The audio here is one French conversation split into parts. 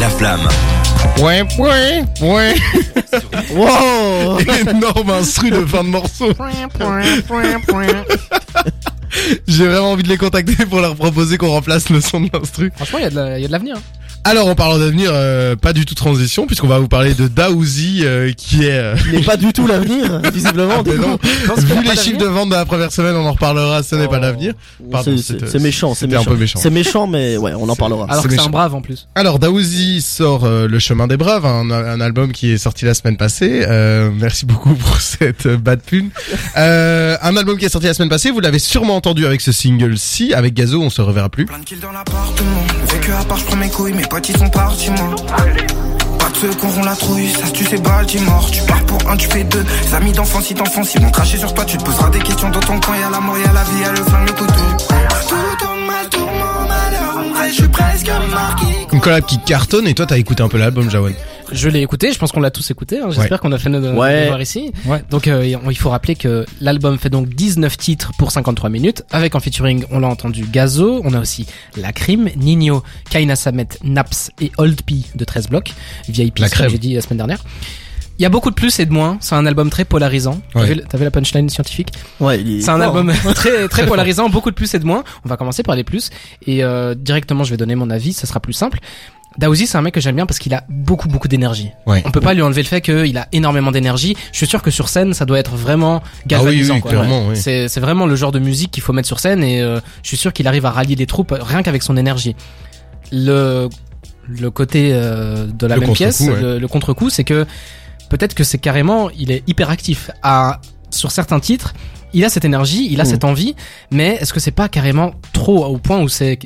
La Flamme. Ouais, ouais, ouais. Wow Énorme instru de fin de morceau. J'ai vraiment envie de les contacter pour leur proposer qu'on remplace le son de l'instru. Franchement, il y a de la- il y a de l'avenir. Alors, en parlant d'avenir, euh, pas du tout transition, puisqu'on va vous parler de Daouzi, euh, qui est... euh, n'est pas du tout l'avenir, visiblement. mais du non, vu les chiffres de vente de la première semaine, on en reparlera, ce n'est pas Oh. l'avenir. Pardon, C'est- méchant, c'est méchant. peu méchant. C'est méchant, mais ouais, on en parlera. Alors c'est que c'est un brave en plus. Alors Daouzi sort euh, Le Chemin des Braves, un, un album qui est sorti la semaine passée. Euh, merci beaucoup pour cette euh, bad pune. Euh, un album qui est sorti la semaine passée, vous l'avez sûrement entendu avec ce single-ci, avec Gazo, on se reverra plus. Plein de kills dans l'appartement. Vécu à part, je prends mes couilles, mes ils sont partis. Pas de ceux qui auront la trouille, ça se tue, c'est Baltimore. Tu pars pour un, tu fais deux. Les amis d'enfance, si t'enfonces, ils vont cracher sur toi. Tu te poseras des questions dans ton coin. Y'a la mort, y'a la vie, y'a le flingue, le couteau. Tout mal, tout vrai, je suis presque marqué. Une collab qui cartonne, et toi t'as écouté un peu l'album, Jawan. Je l'ai écouté, je pense qu'on l'a tous écouté. hein. J'espère qu'on a fait notre Ouais. devoir ici. Ouais. Donc euh, il faut rappeler que l'album fait donc 19 titres pour 53 minutes. Avec en featuring, on l'a entendu, Gazo. On a aussi La Crime, Nino, Kaina Samet, Naps et Old P de 13 blocs. VIP, La crème. j'ai dit la semaine dernière. Il y a beaucoup de plus et de moins. C'est un album très polarisant. T'as Ouais. vu- T'as vu la punchline scientifique Ouais, il est C'est un album très très polarisant, beaucoup de plus et de moins. On va commencer par les plus et euh, directement je vais donner mon avis, ça sera plus simple. Daouzi, c'est un mec que j'aime bien parce qu'il a beaucoup beaucoup d'énergie. Ouais. On peut pas lui enlever le fait qu'il a énormément d'énergie. Je suis sûr que sur scène, ça doit être vraiment galvanisant. Ah oui, oui, quoi. clairement, oui. C'est c'est vraiment le genre de musique qu'il faut mettre sur scène et euh, je suis sûr qu'il arrive à rallier les troupes rien qu'avec son énergie. Le le côté euh, de la Le même pièce, contre-coup, ouais. le, le contre-coup, c'est que peut-être que c'est carrément, il est hyper actif. À, sur certains titres, il a cette énergie, il a Mhm. cette envie, mais est-ce que c'est pas carrément trop au point où c'est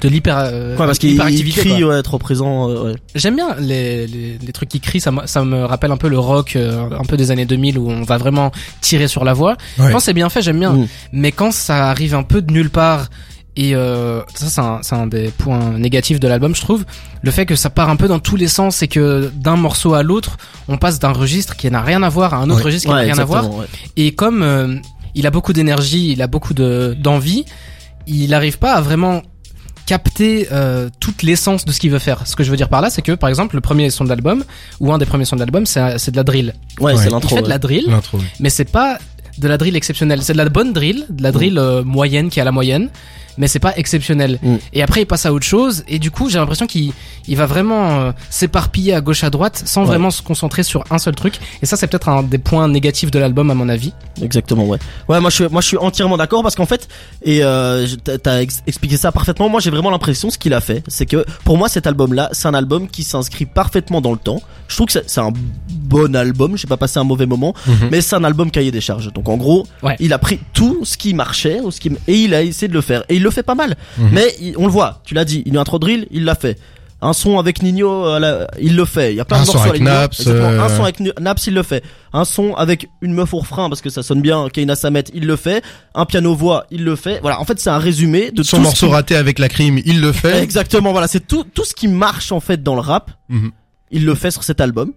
de l'hyper euh, Ouais, parce qu'il crie, ouais, trop présent, euh, ouais. J'aime bien les, les, les trucs qui crient, ça me, ça me rappelle un peu le rock euh, un peu des années 2000 où on va vraiment tirer sur la voix. Ouais. Quand c'est bien fait, j'aime bien. Mhm. Mais quand ça arrive un peu de nulle part et euh, ça c'est un, c'est un des points négatifs de l'album je trouve le fait que ça part un peu dans tous les sens et que d'un morceau à l'autre on passe d'un registre qui n'a rien à voir à un autre Ouais. registre qui n'a Ouais, rien à voir ouais. et comme euh, il a beaucoup d'énergie, il a beaucoup de d'envie, il n'arrive pas à vraiment capter euh, toute l'essence de ce qu'il veut faire. Ce que je veux dire par là, c'est que par exemple le premier son de l'album ou un des premiers sons de l'album, c'est c'est de la drill. Ouais, Ouais. c'est Il l'intro. fait de la drill, L'intro. mais c'est pas de la drill exceptionnelle. C'est de la bonne drill, de la drill euh, moyenne qui est à la moyenne, mais c'est pas exceptionnel. Mm. Et après il passe à autre chose et du coup j'ai l'impression qu'il il va vraiment euh, s'éparpiller à gauche à droite sans Ouais. vraiment se concentrer sur un seul truc. Et ça c'est peut-être un des points négatifs de l'album à mon avis. Exactement, ouais. Ouais, moi je suis, moi je suis entièrement d'accord parce qu'en fait, et euh, t'as- t'as ex- expliqué ça parfaitement. Moi j'ai vraiment l'impression ce qu'il a fait, c'est que pour moi cet album-là, c'est un album qui s'inscrit parfaitement dans le temps. Je trouve que c'est- un bon album. J'ai pas passé un mauvais moment, Mhm. mais c'est un album cahier des charges. Donc en gros, Ouais. il a pris tout ce qui marchait ou ce qui et il a essayé de le faire et il le fait pas mal. Mhm. Mais il- on le voit, tu l'as dit, il y a un trop drill, il l'a fait. Un son avec Nino, euh, la- il le fait. Il y a plein Un de son morceaux avec Nino. Naps, Exactement. euh, Un son avec Naps, il le fait. Un son avec une meuf au refrain parce que ça sonne bien. Keina Samet, il le fait. Un piano voix, il le fait. Voilà. En fait, c'est un résumé de Son tout morceau qui... raté avec la crime, il le fait. Exactement. Voilà. C'est tout, tout ce qui marche en fait dans le rap. Mhm. Il le fait sur cet album.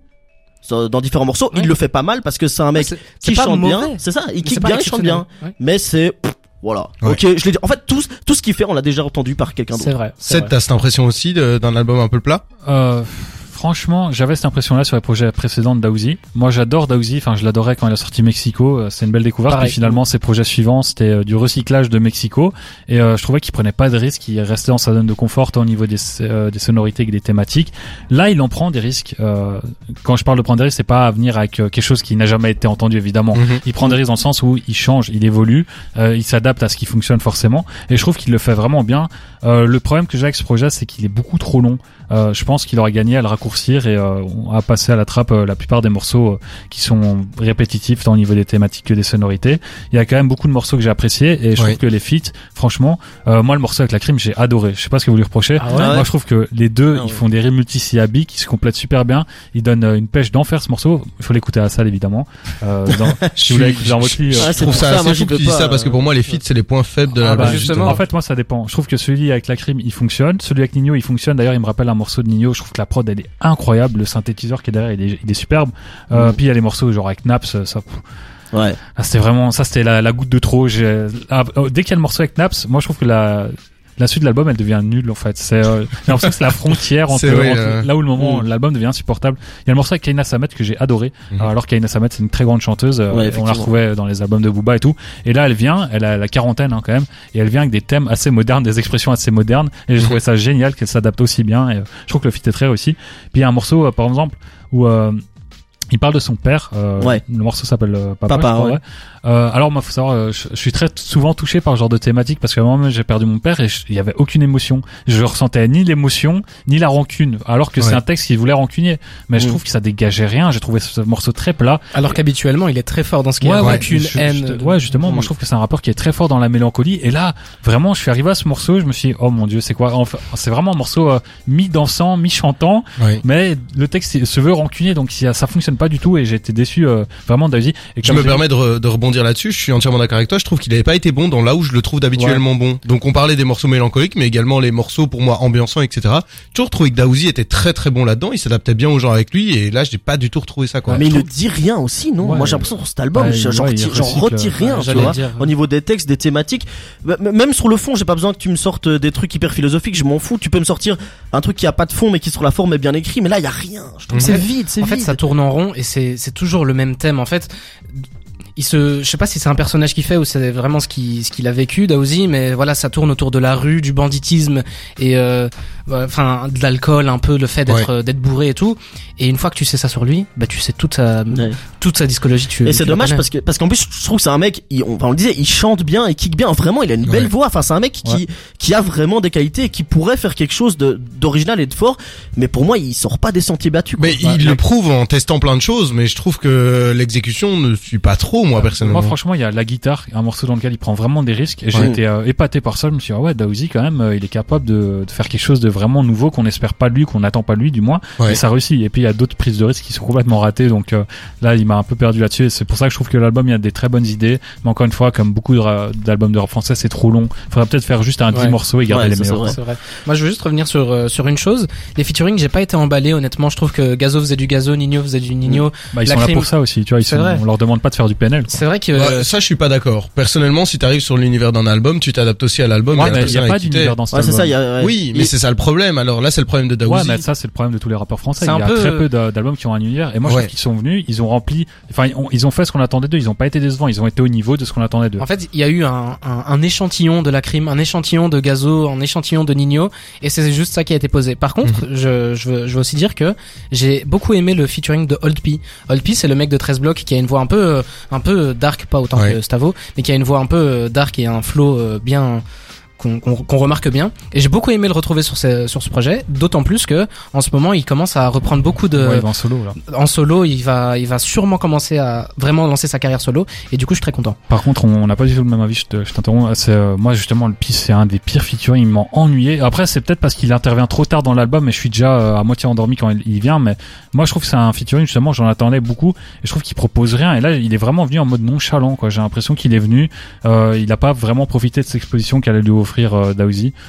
Dans différents morceaux, Ouais. il le fait pas mal parce que c'est un mec qui chante mauvais. bien. C'est ça. Il kick bien, il chante bien. Ouais. Mais c'est voilà. Ouais. Ok, je l'ai dit. En fait, tout, tout ce qu'il fait, on l'a déjà entendu par quelqu'un C'est d'autre. vrai. c'est Seth, vrai. t'as cette impression aussi d'un album un peu plat? Euh, franchement, j'avais cette impression-là sur les projets précédents de Daouzi. Moi, j'adore Daouzi. Enfin, je l'adorais quand il a sorti Mexico. Euh, C'est une belle découverte. Pareil. Puis finalement, ses projets suivants, c'était euh, du recyclage de Mexico. Et euh, je trouvais qu'il prenait pas de risques. Il restait dans sa zone de confort tant au niveau des, euh, des sonorités que des thématiques. Là, il en prend des risques. Euh, quand je parle de prendre des risques, c'est pas à venir avec quelque chose qui n'a jamais été entendu, évidemment. Mhm. Il prend des risques dans le sens où il change, il évolue, il s'adapte à ce qui fonctionne forcément. Et je trouve qu'il le fait vraiment bien. Le problème que j'ai avec ce projet, c'est qu'il est beaucoup trop long. Je pense qu'il aurait gagné à le raccourcir et euh, à passer à la trappe euh, la plupart des morceaux euh, qui sont répétitifs tant au niveau des thématiques que des sonorités. Il y a quand même beaucoup de morceaux que j'ai appréciés et je trouve que les feats, franchement, euh, moi le morceau avec la crime, j'ai adoré. Je sais pas ce que vous lui reprochez. Ah ouais? Ah ouais. Moi je trouve que les deux, Ah ils font des rimes multisyllabiques qui se complètent super bien. Ils donnent euh, une pêche d'enfer ce morceau. Il faut l'écouter à la salle évidemment. Euh, dans, si vous l'avez dans votre lit, Je trouve pour ça ça, assez fou que tu dis ça parce que pour moi les feats c'est les points faibles de Ah l'album. bah, justement. En fait, moi, ça dépend. Je trouve que celui avec la crime, il fonctionne. Celui avec Nino, il fonctionne. D'ailleurs, il me rappelle un morceau de Nino. Je trouve que la prod, elle est incroyable. Le synthétiseur qui est derrière, il est, il est superbe. Euh, Mhm. Puis il y a les morceaux genre avec Naps. Ça, Ouais. ah, c'était vraiment, ça, c'était la, la goutte de trop. Ah, oh, dès qu'il y a le morceau avec Naps, moi, je trouve que la la suite de l'album elle devient nulle en fait. C'est euh, j'ai l'impression que c'est la frontière entre, C'est vrai, entre euh. là où le moment Mm. l'album devient insupportable. Il y a le morceau avec Kaina Samet que j'ai adoré. Mhm. Alors Kaina Samet c'est une très grande chanteuse. euh, Ouais, on la retrouvait dans les albums de Booba et tout. Et là elle vient, elle a la quarantaine hein, quand même, et elle vient avec des thèmes assez modernes, des expressions assez modernes. Et j'ai trouvé ça génial qu'elle s'adapte aussi bien. Et euh, je trouve que le fit est très réussi. Puis il y a un morceau euh, par exemple où euh, il parle de son père. euh, Ouais. Le morceau s'appelle euh, Papa. Papa, ouais. Euh, alors moi faut savoir, euh, je, je suis très souvent touché par ce genre de thématique parce qu'à un moment j'ai perdu mon père et il y avait aucune émotion. Je ressentais ni l'émotion ni la rancune. Alors que c'est Ouais. un texte qui voulait rancunier. Mais je Mm. trouve que ça dégageait rien. J'ai trouvé ce morceau très plat. Alors qu'habituellement, il est très fort dans ce qui est ouais, rancune, je- haine. je- ouais, justement, moi je trouve que c'est un rappeur qui est très fort dans la mélancolie. Et là, vraiment, je suis arrivé à ce morceau, je me suis dit, oh mon dieu, c'est quoi? Enfin, C'est vraiment un morceau euh, mi-dansant, mi-chantant, Oui. mais le texte se veut rancunier, donc ça, ça fonctionne pas du tout. Et j'ai été déçu euh, vraiment. Et Je me permets de, re- de rebondir là-dessus. Je suis entièrement d'accord avec toi. Je trouve qu'il n'avait pas été bon dans là où je le trouve d'habituellement bon. Donc on parlait des morceaux mélancoliques, mais également les morceaux pour moi ambiançants, etc. J'ai toujours trouvé que Daouzi était très très bon là-dedans. Il s'adaptait bien aux gens avec lui. Et là, je n'ai pas du tout retrouvé ça. Quoi. mais Je il ne dit rien aussi, non Ouais. Moi j'ai l'impression que sur cet album, Ouais, j'en retire, retire rien, ouais, tu vois. dire. Au niveau des textes, des thématiques, M- même sur le fond, j'ai pas besoin que tu me sortes des trucs hyper philosophiques, je m'en fous. Tu peux me sortir un truc qui a pas de fond mais qui sur la forme est bien écrit, mais là il y a rien. Je trouve que c'est vide, c'est En fait, vide. ça tourne en rond et c'est toujours le même thème. En fait, il se, je sais pas si c'est un personnage qui fait ou c'est vraiment ce qui ce qu'il a vécu, Daouzi, mais voilà, ça tourne autour de la rue, du banditisme et euh, enfin de l'alcool, un peu le fait d'être d'être bourré et tout. Et une fois que tu sais ça sur lui, bah tu sais toute sa Ouais. toute sa discologie. Tu, Et c'est dommage connais. parce que parce qu'en plus je trouve que c'est un mec, il, on, enfin, on le disait, il chante bien, il kick bien. Vraiment, il a une belle Ouais. voix. Enfin, c'est un mec qui qui a vraiment des qualités et qui pourrait faire quelque chose de d'original et de fort. Mais pour moi, il sort pas des sentiers battus. quoi. Mais Enfin, il le prouve en testant plein de choses, mais je trouve que l'exécution ne suit pas trop, moi personnellement. Moi, franchement, il y a la guitare, un morceau dans lequel il prend vraiment des risques. Et j'ai Ouais. été euh, épaté par ça. Je me suis dit, ah ouais, Daouzi, quand même, euh, il est capable de, de faire quelque chose de vraiment nouveau qu'on n'espère pas de lui, qu'on n'attend pas de lui, du moins. Ouais. Et ça réussit. Et puis, il y a d'autres prises de risques qui sont complètement ratées. Donc euh, là, il m'a un peu perdu là-dessus. Et c'est pour ça que je trouve que l'album, il y a des très bonnes idées. Mais encore une fois, comme beaucoup d'albums de rap français, c'est trop long. Faudrait peut-être faire juste un 10 Ouais. morceaux et garder Ouais, les meilleurs. vrai. C'est vrai. Moi, je veux juste revenir sur euh, sur une chose. Les featuring, j'ai pas été emballé. Honnêtement, je trouve que Gazo faisait du Gazo, Nino faisait du Nino. Bah, ils sont là pour ça aussi. Tu vois, ils sont, on leur demande pas de faire du PNL. C'est vrai que Ouais, ça, je suis pas d'accord. Personnellement, si t'arrives sur l'univers d'un album, tu t'adaptes aussi à l'album. et Ouais, mais il y a pas d'univers dans cet Ouais, c'est album. ça. il Y a, ouais. Oui, mais c'est ça le problème. Alors là, c'est le problème de Daouzi. Ouais, mais ça c'est le problème de tous les rappeurs français. C'est Il y un a peu- très peu d'a- d'albums qui ont un univers. Et moi, je Ouais. trouve qu'ils sont venus, ils ont rempli. Enfin, ils ont, ils ont fait ce qu'on attendait d'eux. Ils ont pas été décevants. Ils ont été au niveau de ce qu'on attendait d'eux. En fait, il y a eu un, un, un échantillon de la crime, un échantillon de Gazo, un échantillon de Nino, et c'est juste ça qui a été posé. Par contre, je, je, veux, je veux aussi dire que j'ai beaucoup aimé le featuring de Old P. Old P, c'est le mec de 13 blocs qui a une voix un peu, euh, un peu dark, pas autant Ouais. que Stavo, mais qui a une voix un peu euh, dark et un flow euh, bien qu'on remarque bien. Et j'ai beaucoup aimé le retrouver sur ce, sur ce projet, d'autant plus que en ce moment, il commence à reprendre beaucoup de Ouais, vont en solo là. en solo. Il va, il va sûrement commencer à vraiment lancer sa carrière solo, et du coup, je suis très content. Par contre, on n'a pas du tout le même avis. Je te- je t'interromps. C'est euh, moi justement le pire, c'est un des pires featuring. Il m'a ennuyé. Après, c'est peut-être parce qu'il intervient trop tard dans l'album, et je suis déjà euh, à moitié endormi quand il, il vient. Mais moi, je trouve que c'est un featuring justement. J'en attendais beaucoup, et je trouve qu'il propose rien. Et là, il est vraiment venu en mode nonchalant. Quoi. J'ai l'impression qu'il est venu. Euh, il n'a pas vraiment profité de cette exposition qu'allait lui offrir euh.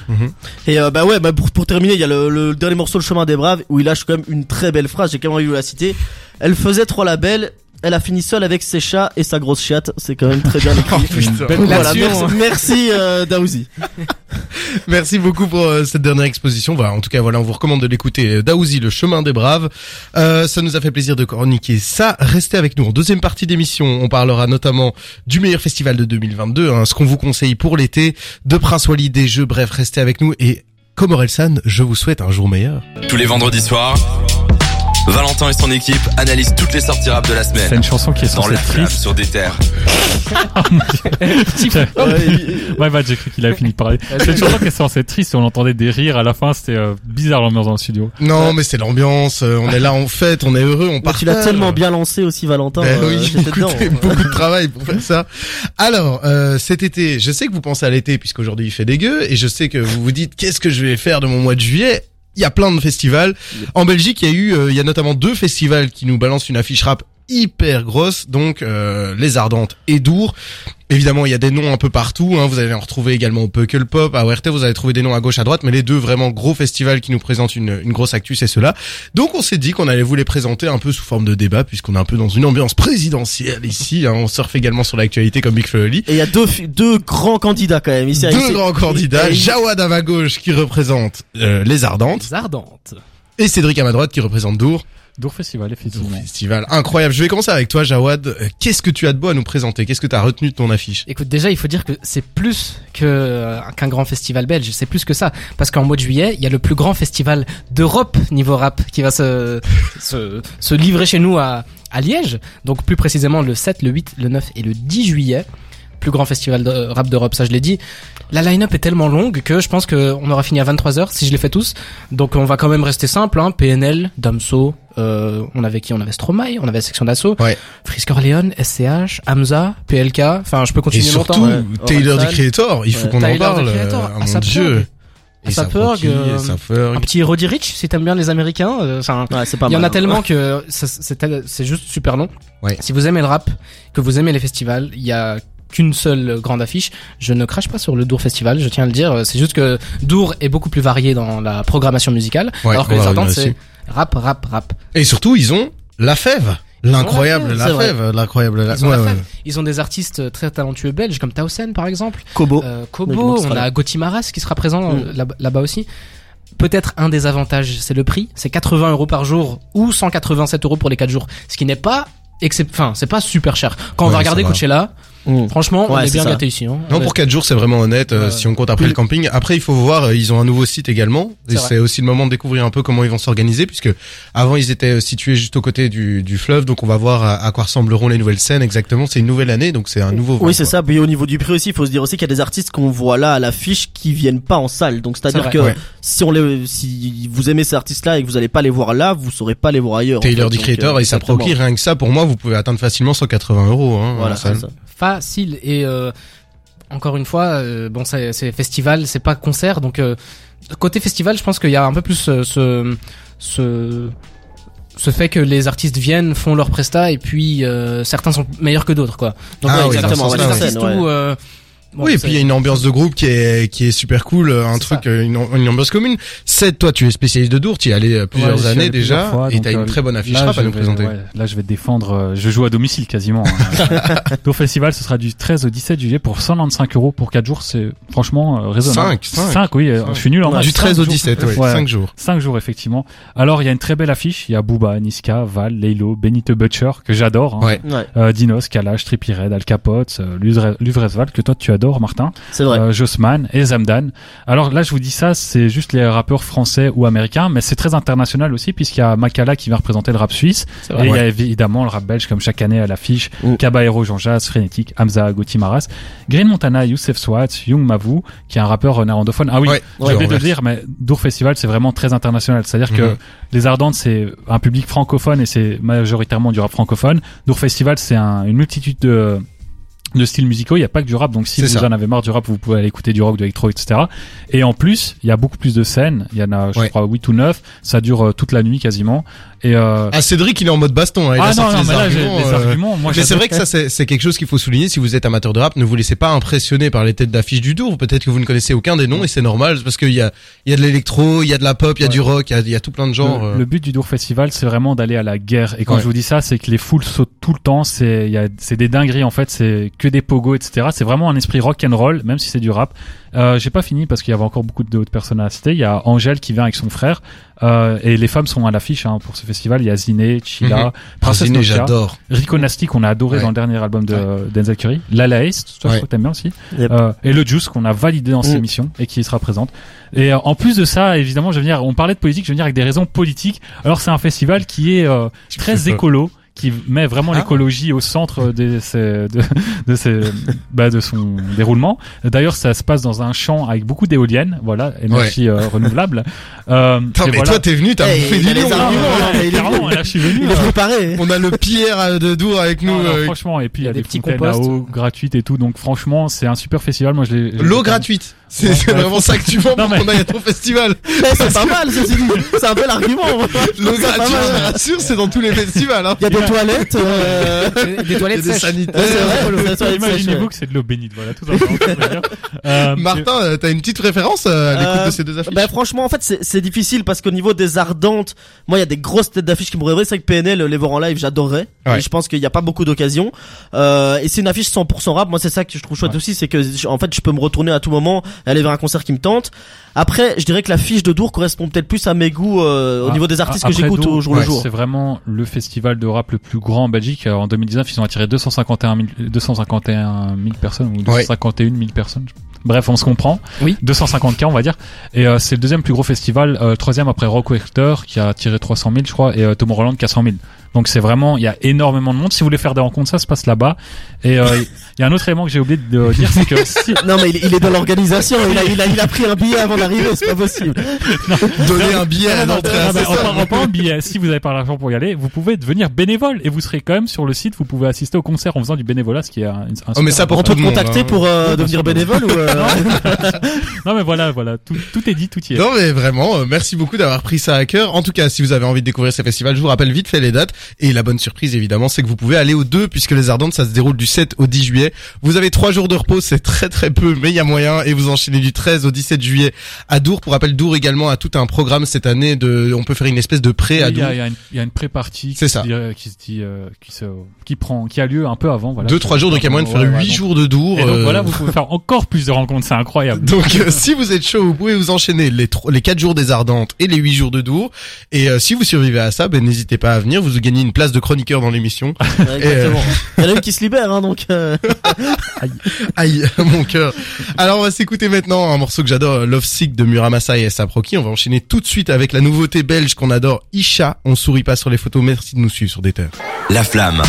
Mhm. Et euh, bah ouais, bah pour, pour terminer, il y a le, le dernier morceau, le chemin des braves, où il lâche quand même une très belle phrase. J'ai quand même envie de la citer. Elle faisait trois labels. Elle a fini seule avec ses chats et sa grosse chatte. C'est quand même très bien écrit. Oh, Voilà, merci, on- merci euh, Daouzi. Merci beaucoup pour euh, cette dernière exposition. Voilà, en tout cas, voilà, on vous recommande de l'écouter. Daouzi, le chemin des braves. Euh, ça nous a fait plaisir de chroniquer ça. Restez avec nous en deuxième partie d'émission. On parlera notamment du meilleur festival de 2022, hein, ce qu'on vous conseille pour l'été, de Prince Wally, des jeux. Bref, restez avec nous et comme Orelsan, je vous souhaite un jour meilleur. Tous les vendredis soirs, Valentin et son équipe analysent toutes les sorties rap de la C'est semaine. une chanson qui est Dans censée la triste. sur des terres. Ouais, il- Ouais, bah, j'ai cru qu'il avait fini de parler. C'est une chanson qui est censée être triste et on entendait des rires à la fin. C'était euh, bizarre l'ambiance dans le studio. Non, mais c'est l'ambiance. euh, On est là en fête, on est heureux, on partage. tu l'as tellement bien lancé aussi, Valentin. Ben euh, oui, j'étais beaucoup, dedans. de, beaucoup de travail pour faire ça. Alors, euh, cet été, je sais que vous pensez à l'été puisqu'aujourd'hui il fait dégueu et je sais que vous vous dites qu'est-ce que je vais faire de mon mois de juillet. Il y a plein de festivals. En Belgique, il y a eu, euh, il y a notamment deux festivals qui nous balancent une affiche rap hyper grosse, donc euh, Les Ardentes et Dour. Évidemment, il y a des noms un peu partout. Hein. Vous allez en retrouver également au Puckle Pop, à ORT. Vous allez trouver des noms à gauche, à droite, mais les deux vraiment gros festivals qui nous présentent une, une grosse actu, c'est cela. Donc, on s'est dit qu'on allait vous les présenter un peu sous forme de débat, puisqu'on est un peu dans une ambiance présidentielle ici. Hein. On surfe également sur l'actualité comme Big Flo et il y a deux, grands candidats quand même ici. Deux ici. grands candidats, Et- Jawad à ma gauche qui représente euh, les Ardentes Les ardentes. et Cédric à ma droite qui représente Dour. Dour Festival, effectivement. Festival incroyable. Je vais commencer avec toi, Jawad. Euh, Qu'est-ce que tu as de beau à nous présenter? Qu'est-ce que tu as retenu de ton affiche? Écoute, déjà, il faut dire que c'est plus que euh, qu'un grand festival belge. C'est plus que ça, parce qu'en mois de juillet, il y a le plus grand festival d'Europe niveau rap qui va se se, se livrer chez nous à à Liège. Donc plus précisément le 7, le 8, le 9 et le 10 juillet. Plus grand festival de rap d'Europe, ça je l'ai dit. La line-up est tellement longue que je pense que on aura fini à 23h si je les fais tous. Donc on va quand même rester simple, hein. PNL, Damso, euh, on avait qui? On avait Stromae, on avait Section d'Assaut, Ouais. Frisk Orleans, SCH, Hamza, PLK. Enfin, je peux Et continuer surtout, longtemps. ouais. Taylor the. Creator, il faut Ouais. qu'on en parle. Creator, euh, ah, mon dieu. Et Saproki, Ferg, euh, et. Un petit Roddy Rich, si t'aimes bien les Américains. euh, Enfin, Ouais, c'est pas il y en a hein. tellement que ça- c'est juste super long. Ouais. Si vous aimez le rap, que vous aimez les festivals, il y a qu'une seule grande affiche. Je ne crache pas sur le Dour Festival, je tiens à le dire. C'est juste que Dour est beaucoup plus varié dans la programmation musicale, Ouais, alors que les revenir c'est rap, rap, rap. Et surtout, ils ont la fève. L'incroyable la la fève, l'incroyable la Ils ont, la ouais, fève. ouais. Ils ont des artistes très talentueux belges comme Tausen par exemple. Kobo. Euh, Kobo, on a. Gauthier Maras qui sera présent Mm. là- là-bas aussi. Peut-être un des avantages, c'est le prix. C'est 80 euros par jour ou 187 euros pour les 4 jours. Ce qui n'est pas enfin, c'est pas super cher. Quand on Ouais, va regarder va. Mm. franchement, on est c'est bien ça. gâté ici. Hein. Non, pour 4 jours, c'est vraiment honnête, euh, si on compte après le camping. Après, il faut voir, euh, ils ont un nouveau site également. Et C'est aussi le moment de découvrir un peu comment ils vont s'organiser, puisque avant, ils étaient euh, situés juste aux côtés du, du fleuve. Donc, on va voir à, à quoi ressembleront les nouvelles scènes exactement. C'est une nouvelle année, donc c'est un nouveau vent, Oui, c'est ça. Puis au niveau du prix aussi, il faut se dire aussi qu'il y a des artistes qu'on voit là à l'affiche qui viennent pas en salle. Donc c'est-à-dire C'est que. Ouais. si on les, si vous aimez ces artistes-là et que vous allez pas les voir là, vous saurez pas les voir ailleurs. en Taylor fait. the Donc, Creator euh, et proki, rien que ça, pour moi, vous pouvez atteindre facilement 180 euros, hein, Voilà, Facile. Et euh, encore une fois, euh, bon, c'est c'est festival, c'est pas concert, donc euh, côté festival, je pense qu'il y a un peu plus euh, ce ce ce fait que les artistes viennent, font leur presta et puis euh, certains sont meilleurs que d'autres, quoi. Donc Ah ouais, oui, exactement, ouais, artistes où, bon, oui, et puis il y a une ambiance de groupe qui est qui est super cool, euh, un C'est truc, euh, une, une ambiance commune. C'est toi, tu es spécialiste de Dour, tu y es allé euh, plusieurs Ouais, années allé plusieurs déjà, fois, et t'as une euh, très bonne affiche là, rap à nous vais- présenter. ouais, là, je vais défendre. euh, je joue à domicile quasiment. hein. Dour Festival, ce sera du 13 au 17 juillet pour 195 euros pour 4 jours. C'est franchement euh, raisonnable. 5, 5. oui. euh, Je suis nul en Ouais, maths. Du 13 au Cinq 17, jours. ouais, Ouais. 5 jours. 5 jours effectivement. Alors il y a une très belle affiche. Il y a Booba, Niska, Val, Leilo, Benito Butcher que j'adore. hein. Ouais. Ouais, Euh, Dinos, Kalash, Trippie Red, Al Capote, euh, Luvre- Luvresval que toi tu adores Martin, c'est vrai. euh, Jossman et Zamdan. Alors là je vous dis ça, c'est juste les rappeurs français ou américains, mais c'est très international aussi puisqu'il y a Makala qui vient représenter le rap suisse c'est et il y a évidemment le rap belge comme chaque année à l'affiche, Mm. Caballero, Jean Jazz, Frénétique, Hamza, Gauthier Maras, Green Montana, Youssef Swat, Young Mavu qui est un rappeur néerlandophone. Ah oui, Ouais, j'ai oublié de le dire, mais Dour Festival, c'est vraiment très international. C'est-à-dire que Mhm. les Ardentes, c'est un public francophone et c'est majoritairement du rap francophone. Dour Festival, c'est un- une multitude de de styles musicaux, il n'y a pas que du rap, donc si vous ça. en avez marre du rap, vous pouvez aller écouter du rock, de l'électro, etc. Et en plus, il y a beaucoup plus de scènes, il y en a, je Ouais. crois, 8 ou 9, ça dure euh, toute la nuit quasiment. Et euh... Ah, Cédric, il est en mode baston, hein, il a ah non, sorti non, les mais là, arguments, des euh, arguments, moi Mais c'est vrai que ça, c'est c'est quelque chose qu'il faut souligner. Si vous êtes amateur de rap, ne vous laissez pas impressionner par les têtes d'affiche du Dour. Peut-être que vous ne connaissez aucun des noms et c'est normal parce qu'il y a, il y a de l'électro, il y a de la pop, il y a Ouais. du rock, il y a, y a tout plein de genres. Le, euh. le but du Dour Festival, c'est vraiment d'aller à la guerre. Et quand Ouais. je vous dis ça, c'est que les foules sautent tout le temps. C'est, il y a, c'est des dingueries en fait. C'est que des pogos, etc. C'est vraiment un esprit rock and roll, même si c'est du rap. Euh, j'ai pas fini parce qu'il y avait encore beaucoup d'autres personnes à citer. Il y a Angèle qui vient avec son frère. Euh, et les femmes sont à l'affiche hein, pour ce festival. Il y a Ziné, Chila, Mhm. Princesse Ziné, Nokia, j'adore. Rico Nasty qu'on a adoré Ouais. dans le dernier album de Denzel Curry, Lala Ace, toi Ouais. je crois que t'aimes bien aussi, Yep. euh, et le Juice qu'on a validé dans cette Mm. émission et qui sera présente. Et euh, en plus de ça, évidemment, je vais venir. On parlait de politique, je vais venir avec des raisons politiques. Alors c'est un festival qui est euh, très peur. Qui met vraiment Ah. l'écologie au centre de, ses, de, de, ses, bah, de son déroulement. D'ailleurs, ça se passe dans un champ avec beaucoup d'éoliennes, voilà, énergie euh, renouvelable. Euh, Putain, et mais voilà. toi, t'es venu, t'as Hey, bouffé il a du les lion. arguments, hein. là, je suis venu. Il est préparé. On a le Pierre de Dour avec nous. Non, non, euh, franchement, et puis il y a des, petits fontaines à eau gratuites et tout, donc franchement, c'est un super festival. Moi, je l'ai. L'eau fait- gratuite. C'est c'est vraiment ça que tu vends pour mais- qu'on aille à ton festival. Eh, c'est pas mal, ceci dit. C'est un bel argument. Le gratuit, je rassure, c'est dans tous les festivals. Hein. Il y a des toilettes. euh, Des, des toilettes des sanitaires. Ouais, Imaginez-vous ouais. que c'est de l'eau bénite, voilà, tout simplement. Euh, Martin, euh, t'as une petite référence euh, à l'écoute Euh, de ces deux affiches Bah franchement en fait c'est c'est difficile parce qu'au niveau des ardentes, moi il y a des grosses têtes d'affiches qui me rêveraient, c'est que PNL les voir en live j'adorerais. Ouais. Je pense qu'il n'y a pas beaucoup d'occasions. Euh, et c'est une affiche 100% rap, moi c'est ça que je trouve chouette Ouais. aussi, c'est que je- en fait je peux me retourner à tout moment, aller vers un concert qui me tente. Après je dirais que la fiche de Dour correspond peut-être plus à mes goûts euh, au Ah, niveau des artistes que j'écoute au jour ouais, le jour. C'est vraiment le festival de rap le plus grand en Belgique. Euh, En 2019, ils ont attiré 251 000, 251 000 personnes ou Ouais. 251 000 personnes. Bref, on se comprend. Oui. 250K, on va dire. Et euh, c'est le deuxième plus gros festival, euh, troisième après Rock Werchter qui a attiré 300 000, je crois, et euh, Tomorrowland qui a 100 000. Donc c'est vraiment, il y a énormément de monde. Si vous voulez faire des rencontres, ça se passe là-bas. Et euh, il y a un autre élément que j'ai oublié de dire, c'est que si, Non mais il, il est dans l'organisation, il a, il a il a pris un billet avant d'arriver, c'est pas possible. Donner un billet à l'entrée. non, mais c'est en, parlant de billets, si vous avez pas l'argent pour y aller, vous pouvez devenir bénévole et vous serez quand même sur le site. Vous pouvez assister au concert en faisant du bénévolat, ce qui est un, un Oh, mais ça pour On tout peut te contacter hein. pour euh, devenir bénévole ou euh... Non mais voilà, voilà, tout, tout est dit, tout y est. Non mais vraiment, euh, merci beaucoup d'avoir pris ça à cœur. En tout cas, si vous avez envie de découvrir ces festivals, je vous rappelle vite fait les dates. Et la bonne surprise évidemment, c'est que vous pouvez aller aux deux, puisque les Ardentes, ça se déroule du 7 au 10 juillet. Vous avez trois jours de repos, c'est très très peu, mais il y a moyen. Et vous enchaînez du 13 au 17 juillet à Dour. Pour rappel, Dour également a tout un programme cette année de, on peut faire une espèce de pré à il y Dour. a, il y a une, il y a une pré-partie C'est qui, dit- qui se dit, euh, qui se, qui prend, qui a lieu un peu avant. Voilà. Deux trois jours, donc il y a moyen de faire Ouais, huit jours de Dour. Et donc euh, voilà, vous pouvez faire encore plus de rencontres, c'est incroyable. Donc euh, si vous êtes chaud, vous pouvez vous enchaîner les tro- les quatre jours des Ardentes et les huit jours de Dour. Et euh, si vous survivez à ça, ben n'hésitez pas à venir. Vous gagnez une place de chroniqueur dans l'émission. Ouais, Exactement. Il y en a une qui se libère, hein, donc. euh, Aïe, mon cœur. Alors on va s'écouter maintenant un morceau que j'adore, Love Sick de Muramasa et S.A. Proki. On va enchaîner tout de suite avec la nouveauté belge qu'on adore, Isha. On sourit pas sur les photos. Merci de nous suivre sur des terres. La flamme.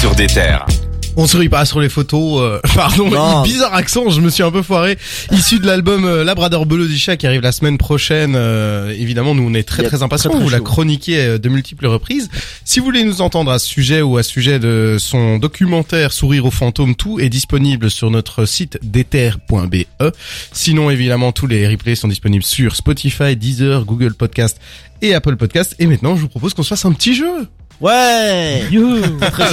Sur des terres. On sourit pas sur les photos. euh, pardon, Non. bizarre accent. Je me suis un peu foiré. Issu de l'album euh, Labrador Bleu d'Isha qui arrive la semaine prochaine. euh, évidemment, nous on est très très impatients. très, très vous la chroniquez euh, de multiples reprises. Si vous voulez nous entendre à ce sujet ou à ce sujet de son documentaire Sourire aux fantômes, tout est disponible sur notre site déter.be. Sinon, évidemment, tous les replays sont disponibles sur Spotify, Deezer, Google Podcast et Apple Podcast. Et maintenant, je vous propose qu'on se fasse un petit jeu. Ouais.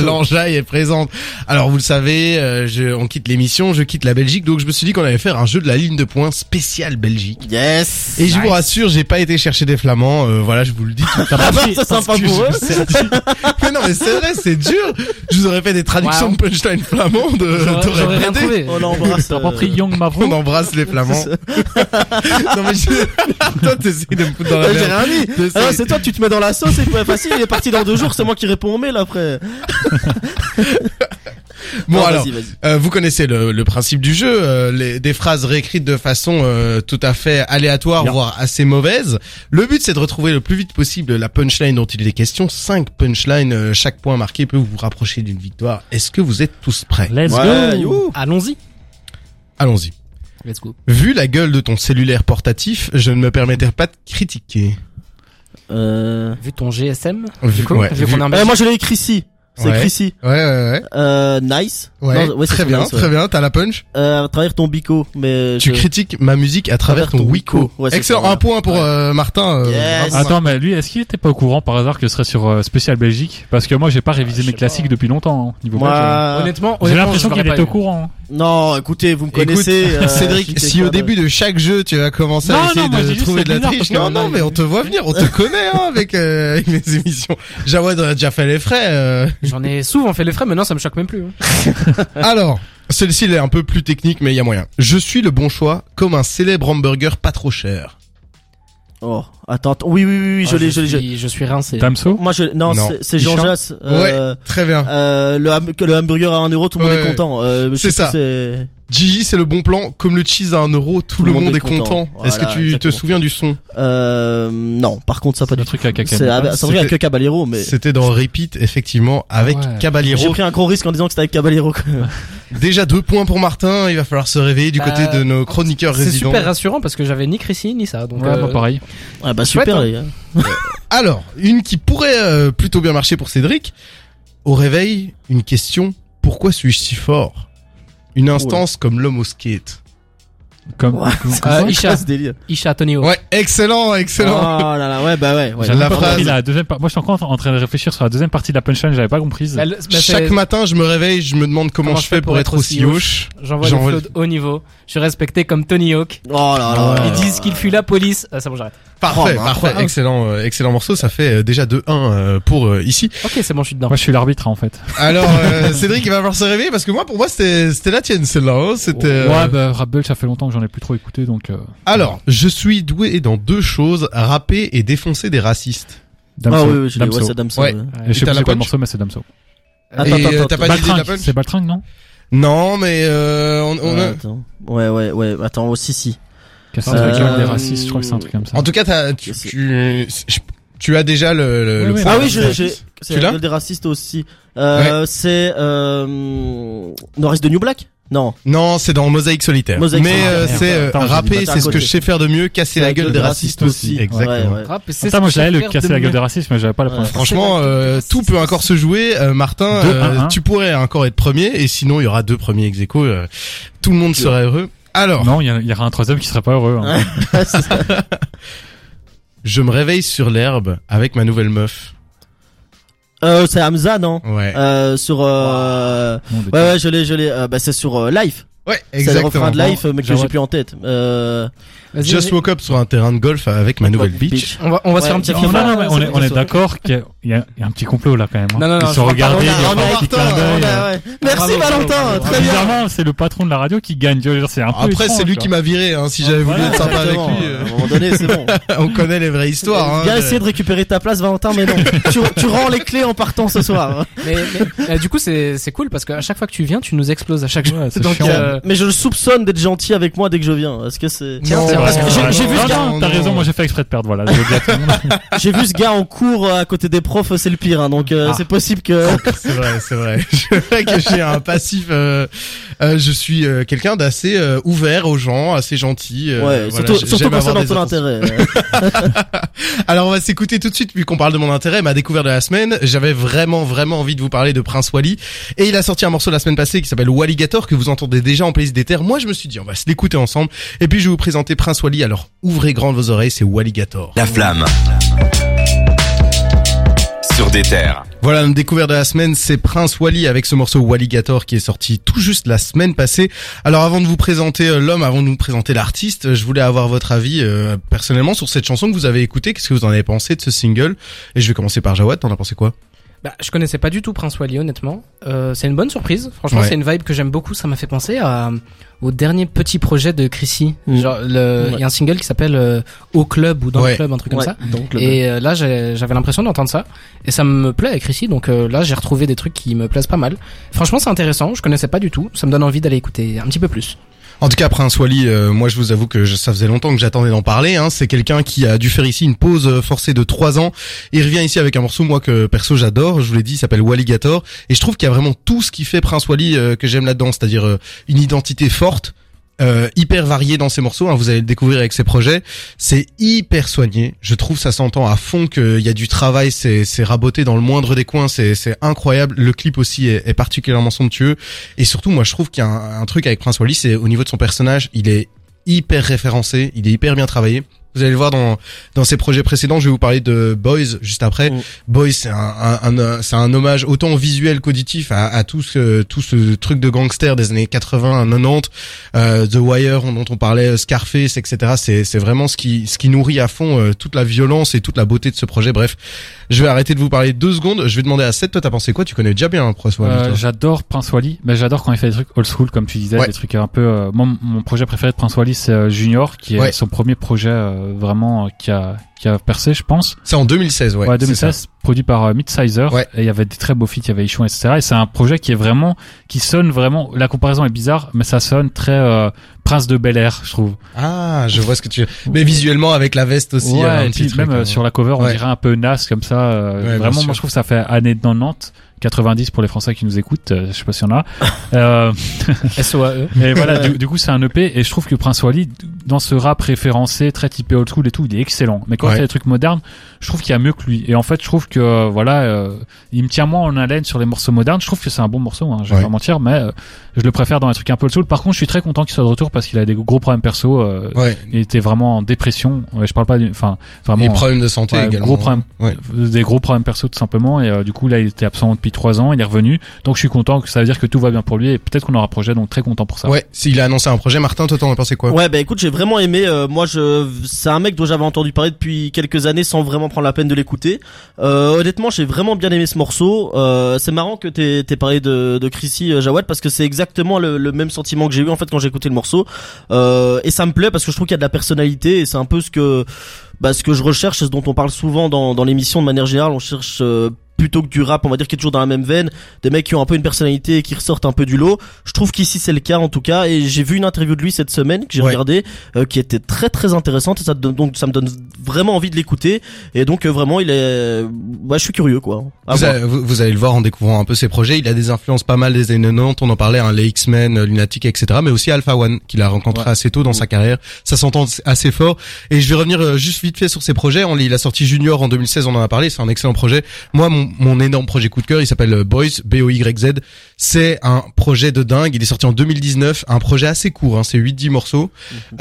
L'enjaille est présente. Alors vous le savez, euh, je, on quitte l'émission, je quitte la Belgique, donc je me suis dit qu'on allait faire un jeu de la ligne de points spécial Belgique. Yes. Et je vous rassure, j'ai pas été chercher des flamands, euh, voilà, je vous le dis tout Ah bah, c'est sympa pour eux. Mais non, mais c'est vrai, c'est dur. Je vous aurais fait des traductions Wow. de punchline flamand, de, J'aurais t'aurais rien trouvé. On l'embrasse. T'as pas euh, pris Young On embrasse les flamands. non mais je... toi t'essayes de me foutre dans la J'ai merde. rien dit. Je sais. Ah c'est toi, tu te mets dans la sauce, c'est pas facile. Il est parti dans deux jours, c'est moi qui réponds au mail après. Bon Non, alors. Euh, vous connaissez le, le principe du jeu, euh, les- des phrases réécrites de façon euh, tout à fait aléatoire, Bien. voire assez mauvaise. Le but c'est de retrouver le plus vite possible la punchline dont il est question. Cinq punchlines, euh, chaque point marqué peut vous rapprocher d'une victoire. Est-ce que vous êtes tous prêts? Let's Ouais, go. Allons-y. Allons-y. Let's go. Vu la gueule de ton cellulaire portatif, je ne me permettrai pas de critiquer. Euh... Vu ton GSM, Vu- du coup, ouais, vu vu- euh, Belgique. moi, je l'ai écrit ici. C'est Ouais. écrit ici. Ouais, ouais, ouais. Euh, nice. Ouais, Non, ouais, c'est très bien, nice, ouais. très bien. T'as la punch. Euh, à travers ton bico, mais Tu je- critiques ma musique à travers ton c'est Excellent. ça, ouais. Un point pour Ouais. euh, Martin. euh, Yes. Attends, mais lui, est-ce qu'il était pas au courant par hasard que ce serait sur euh, Spécial Belgique? Parce que moi, j'ai pas révisé je mes classiques pas. depuis longtemps. Hein, niveau hein. Moi, Honnêtement, J'ai honnêtement, l'impression je qu'il était au courant. Non, écoutez, vous me Écoute, connaissez. euh, Cédric, si au début de chaque jeu tu vas commencer Non, à essayer non, moi, de trouver de la bizarre triche, parce que non, non, mais il- on te voit venir, on te connaît hein, avec, euh, avec mes émissions. Jawad a déjà fait les frais. euh. J'en ai souvent fait les frais, maintenant ça me choque même plus. hein. Alors, celui-ci il est un peu plus technique, mais il y a moyen. Je suis le bon choix, comme un célèbre hamburger pas trop cher. Oh, attends, attends. oui, oui, oui, oui, je Oh, l'ai, je l'ai, je suis- Je suis rincé. Damso Moi, je, non, Non. c'est- c'est Jean Jass. Euh, Très bien. euh, le, ham- le hamburger à 1 euro, tout le monde Ouais, est content. Euh, c'est ça. C'est- Gigi, c'est le bon plan, comme le cheese à un euro, tout, le monde, est content. Est-ce que tu te souviens du son Euh, non, par contre, ça pas du truc à caca. C'est avec, c'est un truc avec Caballero, mais C'était dans Repeat, effectivement, avec Ouais. j'ai Caballero. pris un gros risque en disant que c'était avec Caballero. Déjà deux points pour Martin, il va falloir se réveiller du Bah, côté de nos chroniqueurs C'est résidents. super rassurant parce que j'avais ni Chrissy ni ça. Donc, Ouais, euh, moi, pareil. Ah bah super hein. les gars. Alors, une qui pourrait euh, plutôt bien marcher pour Cédric. Au réveil, une question. Pourquoi suis-je si fort? Une instance comme l'homme au skate. Comme, Ouais, comme- c'est Euh, Isha. ce délire Isha Tonio. Ouais, excellent, excellent. Oh là là, ouais, bah ouais. ouais. J'avais La pas phrase. compris la deuxième. Moi, je suis encore en train de réfléchir sur la deuxième partie de la punchline, j'avais pas comprise. Bah, le- bah, c'est- Chaque matin, je me réveille, je me demande comment, je fais pour être aussi hoche. J'envoie des flots de haut niveau. Je suis respecté comme Tony Hawk. Oh là là. Ils disent qu'il fuit la police. Ah, ça bon, j'arrête. Parfait, Oh, parfait, incroyable. excellent, euh, excellent morceau. Ça fait euh, déjà 2-1 euh, pour euh, ici. Ok, c'est bon, je suis dedans. Moi, je suis l'arbitre, hein, en fait. Alors, euh, Cédric, il va falloir se réveiller parce que moi, pour moi, c'était c'était la tienne celle-là. hein. C'était. euh, Ouais, bah, Rap Belge, ça fait longtemps que j'en ai plus trop écouté, donc, euh, Alors, je suis doué dans deux choses rapper et défoncer des racistes. Damso. Ah oui, oui, je l'ai. Damso. Ouais, c'est Damso. Ouais. ouais. Et je sais c'est quoi le morceau, mais c'est Damso. Attends, et attends, attends, t'as pas la punch C'est Baltringue, non? Non, mais euh, on, on Ouais, a- attends. Ouais, ouais, ouais. Attends, aussi, si. Des racistes, je crois que c'est un truc comme ça. En tout cas, t'as, tu, tu, tu as déjà le. le, Oui, le oui, Ah oui, de- j'ai. C'est gueule des racistes aussi. Euh, c'est euh, Norris de New Black? Non. Non, c'est dans Mosaïque solitaire. Mosaïque mais euh, c'est euh, j'ai rapper, c'est ce que je sais faire de mieux, casser la gueule des racistes aussi. Exactement. Ouais, ouais. Rap, c'est Attends, ce moi, que j'avais le casser la gueule des racistes, mais j'avais pas la Ouais. première. Franchement, euh, tout peut encore se jouer. Euh, Martin, euh, tu pourrais encore être premier, et sinon il y aura deux premiers ex euh, tout le monde serait heureux. Alors, Non, il y, aura un troisième qui serait pas heureux. hein. Je me réveille sur l'herbe avec ma nouvelle meuf. Euh, c'est Hamza, non Ouais. euh, Sur euh... Ouais ouais je l'ai je l'ai euh, bah c'est sur euh, Life Ouais, c'est le exactement. refrain de Life mais que j'ai plus en tête euh... Vas-y, Just vas-y. woke up sur un terrain de golf avec ma nouvelle Bitch. bitch. On va, on va se faire un petit non, Non, FIFA. non, non, mais on est, on est d'accord qu'il y, a- il a il a un petit complot là quand même. hein. Non, non, non, Ils sont regardés, il y a, a a un petit clin d'œil. a- ouais. merci Bravo, Valentin très bien Bizarrement, c'est le patron de la radio qui gagne. tu vois, C'est un peu Après, étrange, c'est lui qui m'a viré, hein, si j'avais voulu être sympa avec lui. à euh, un moment donné c'est bon on connaît les vraies histoires. Hein, Viens de- essayer de récupérer ta place Valentin mais non tu, tu rends les clés en partant ce soir Mais, mais, euh, du coup, c'est c'est cool parce qu'à chaque fois que tu viens, tu nous exploses à chaque fois. euh, mais je le soupçonne d'être gentil avec moi dès que je viens est-ce que c'est Tiens, J'ai- vu ce gars- t'as raison, moi j'ai fait exprès de perdre, voilà. je j'ai vu ce gars en cours euh, à côté des profs c'est le pire hein, donc euh, Ah. c'est possible que C'est vrai, c'est vrai. Vrai que j'ai un passif. euh, euh, je suis euh, quelqu'un d'assez euh, ouvert aux gens, assez gentil. euh, ouais surtout surtout dans ton intérêt Alors on va s'écouter tout de suite, vu qu'on parle de mon intérêt, ma découverte de la semaine. J'avais vraiment, vraiment envie de vous parler de Prince Wally. Et il a sorti un morceau la semaine passée qui s'appelle Walligator, que vous entendez déjà en playlist des terres. Moi, je me suis dit, on va se l'écouter ensemble. Et puis, je vais vous présenter Prince Wally. Alors, ouvrez grand vos oreilles, c'est Walligator. La flamme. Sur des terres. Voilà, notre découverte de la semaine, c'est Prince Wally avec ce morceau Walligator qui est sorti tout juste la semaine passée. Alors avant de vous présenter euh, l'homme, avant de vous présenter l'artiste, euh, je voulais avoir votre avis euh, personnellement sur cette chanson que vous avez écoutée. Qu'est-ce que vous en avez pensé de ce single? Et je vais commencer par Jawad, t'en as pensé quoi? Bah, je connaissais pas du tout Prince Wally, honnêtement. Euh, c'est une bonne surprise. Franchement, Ouais. c'est une vibe que j'aime beaucoup. Ça m'a fait penser à, au dernier petit projet de Chrissy. Mm. Genre, le, il Ouais. y a un single qui s'appelle euh, Au Club ou Dans Ouais. le Club, un truc comme ça. Et euh, là, j'avais l'impression d'entendre ça. Et ça me plaît avec Chrissy. Donc euh, là, j'ai retrouvé des trucs qui me plaisent pas mal. Franchement, c'est intéressant. Je connaissais pas du tout. Ça me donne envie d'aller écouter un petit peu plus. En tout cas, Prince Wally, euh, moi je vous avoue que je- ça faisait longtemps que j'attendais d'en parler. Hein. C'est quelqu'un qui a dû faire ici une pause euh, forcée de trois ans. Il revient ici avec un morceau, moi que perso j'adore. Je vous l'ai dit, il s'appelle Walligator. Et je trouve qu'il y a vraiment tout ce qui fait Prince Wally euh, que j'aime là-dedans, c'est-à-dire euh, une identité forte. Euh, hyper variée dans ses morceaux, hein, vous allez le découvrir avec ses projets. C'est hyper soigné. Je trouve ça s'entend à fond qu'il y a du travail. C'est c'est raboté dans le moindre des coins. C'est c'est incroyable. Le clip aussi est, est particulièrement somptueux. Et surtout, moi, je trouve qu'il y a un, un truc avec Prince Wally, c'est au niveau de son personnage, il est hyper référencé, il est hyper bien travaillé. Vous allez le voir dans dans ses projets précédents. Je vais vous parler de Boys juste après. Mm. Boys, c'est un, un, un- c'est un hommage autant visuel qu'auditif à, à tout ce tout ce truc de gangster des années 80, 90, euh, The Wire dont on parlait, Scarface, etc. C'est c'est vraiment ce qui ce qui nourrit à fond euh, toute la violence et toute la beauté de ce projet. Bref, je vais arrêter de vous parler deux secondes. Je vais demander à Seth, toi t'as pensé quoi? Tu connais déjà bien hein, Prince Wally. Euh, j'adore Prince Wally, mais j'adore quand il fait des trucs old school, comme tu disais, Ouais. des trucs un peu. euh, moi, mon projet préféré de Prince Wally, c'est euh, Junior, qui est Ouais. son premier projet euh, vraiment euh, qui a qui a percé, je pense. C'est en 2016, ouais. Ouais, c'est ça. 2016, produit par euh, Midsizer. Ouais. Et il y avait des très beaux feats, il y avait Ichon, etc. Et c'est un projet qui est vraiment, qui sonne vraiment, la comparaison est bizarre, mais ça sonne très euh, Prince de Bel Air, je trouve. Ah, je vois ce que tu veux. Mais visuellement avec la veste aussi. ouais, euh, un et petit puis truc, même euh, hein. sur la cover, on Ouais. dirait un peu Nas comme ça. euh, vraiment, moi je trouve que ça fait année 90. 90 pour les Français qui nous écoutent, euh, je sais pas s'il y en a. Euh, SOAE. et voilà, du, du coup c'est un EP et je trouve que Prince Wally dans ce rap référencé très typé old school et tout, il est excellent. Mais quand Ouais. il y a des trucs modernes, je trouve qu'il y a mieux que lui. Et en fait, je trouve que voilà, euh, il me tient moins en haleine sur les morceaux modernes. Je trouve que c'est un bon morceau, hein, je vais Ouais. pas mentir, mais euh, je le préfère dans les trucs un peu old school. Par contre, je suis très content qu'il soit de retour parce qu'il a des gros problèmes perso. euh, Ouais. Il était vraiment en dépression. Ouais, je parle pas, du- enfin vraiment. Et problèmes de santé Ouais, également. gros Ouais. des gros problèmes perso tout simplement et euh, du coup là il était absent depuis trois ans il est revenu donc je suis content que ça veut dire que tout va bien pour lui et peut-être qu'on aura un projet donc très content pour ça Ouais, s'il a annoncé un projet, Martin, toi t'en as pensé quoi? Ouais, bah écoute, j'ai vraiment aimé. euh, moi, je, c'est un mec dont j'avais entendu parler depuis quelques années sans vraiment prendre la peine de l'écouter. Euh, honnêtement, j'ai vraiment bien aimé ce morceau. Euh, c'est marrant que t'aies, t'aies parlé de, de Chrissy euh, Jawad parce que c'est exactement le, le même sentiment que j'ai eu en fait quand j'ai écouté le morceau. Euh, et ça me plaît parce que je trouve qu'il y a de la personnalité et c'est un peu ce que, bah, ce que je recherche, ce dont on parle souvent dans, dans l'émission de manière générale. On cherche euh, plutôt que du rap, on va dire qui est toujours dans la même veine, des mecs qui ont un peu une personnalité et qui ressortent un peu du lot. Je trouve qu'ici c'est le cas en tout cas et j'ai vu une interview de lui cette semaine que j'ai Ouais. regardé euh, qui était très très intéressante et ça donc ça me donne vraiment envie de l'écouter et donc euh, vraiment il est ouais, je suis curieux quoi. Vous, voir. allez, vous- vous allez le voir en découvrant un peu ses projets. Il a des influences pas mal des années 90. On en parlait, hein, les X-Men, euh, Lunatic, etc. Mais aussi Alpha One, qu'il a rencontré Ouais. assez tôt dans sa carrière. Ça s'entend assez fort. Et je vais revenir juste vite fait sur ses projets. On, il a sorti Junior en 2016, on en a parlé. C'est un excellent projet. Moi, mon, mon énorme projet coup de cœur, il s'appelle euh, Boys, B-O-Y-Z. C'est un projet de dingue. Il est sorti en 2019. Un projet assez court, hein, c'est 8-10 morceaux.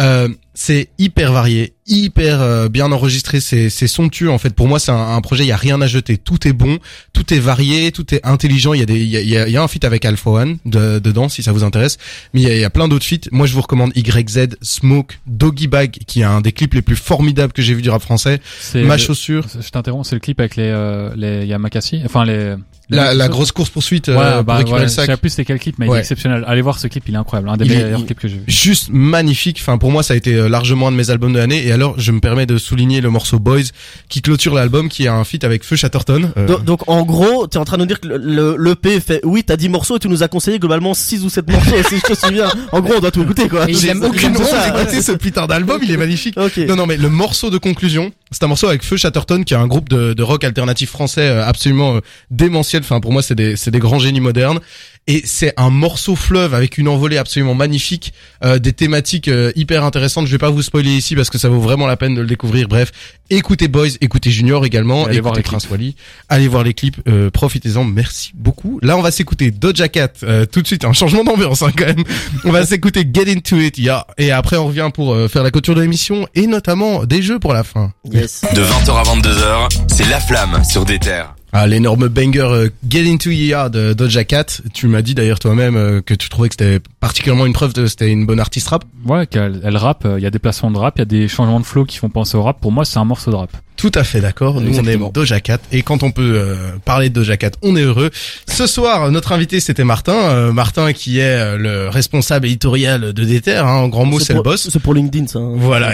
Euh, c'est hyper varié, hyper euh, bien enregistré, c'est somptueux en fait. Pour moi, c'est un, un projet, il y a rien à jeter, tout est bon, tout est varié, tout est intelligent. Il y a des, il y a, y a- y a un feat avec Alpha One de, dedans si ça vous intéresse, mais il y a, y a plein d'autres feats. Moi, je vous recommande YZ, Smoke, Doggy Bag, qui est un des clips les plus formidables que j'ai vu du rap français. c'est Ma chaussure, je t'interromps c'est le clip avec les euh, les Yamakasi enfin les la, la grosse course poursuite euh, pour bah, récupérer ouais, le je sais plus c'est quel clip mais il est exceptionnel allez voir ce clip il est incroyable un des Il meilleurs il- clips que j'ai vu juste magnifique. Enfin, pour moi, ça a été euh, largement un de mes albums de l'année. Et alors, je me permets de souligner le morceau Boys qui clôture l'album, qui a un feat avec Feu Chatterton. Euh, Donc, donc, en gros, t'es en train de nous dire que le, le, le P fait oui, t'as 10 morceaux et tu nous as conseillé globalement 6 ou 7 morceaux si je te souviens. En gros, on doit tout écouter quoi. C'est aucune honte d'écouter ce putain d'album, il est magnifique. Ok. Non, non, mais le morceau de conclusion, c'est un morceau avec Feu Chatterton, qui est un groupe de, rock alternatif français euh, absolument euh, démentiel. Enfin, pour moi, c'est des grands génies modernes. Et c'est un morceau fleuve avec une envolée absolument magnifique, euh, des thématiques euh, hyper intéressantes. Je vais pas vous spoiler ici parce que ça vaut vraiment la peine de le découvrir. Bref, écoutez Boys, écoutez Junior également, Et allez écoutez voir les Prince Wally, allez voir les clips, euh, profitez-en. Merci beaucoup. Là, on va s'écouter Doja Cat euh, tout de suite, un changement d'ambiance hein, quand même. On va s'écouter Get Into It, yeah. Et après, on revient pour euh, faire la clôture de l'émission et notamment des jeux pour la fin. Yes. De 20h à 22h, c'est La Flamme sur des terres. Ah, l'énorme banger euh, Get Into Yeah de Doja Cat. Tu m'as dit d'ailleurs toi-même euh, que tu trouvais que c'était particulièrement une preuve de c'était une bonne artiste rap. ouais qu'elle elle rappe euh, il y a des placements de rap il y a des changements de flow qui font penser au rap pour moi c'est un morceau de rap Tout à fait d'accord. Nous on aime Doja Cat et quand on peut euh, parler de Doja Cat, on est heureux. Ce soir, notre invité c'était Martin, euh, Martin qui est euh, le responsable éditorial de Déter. Hein, en grand mot, c'est le boss. C'est pour LinkedIn ça. hein. Voilà.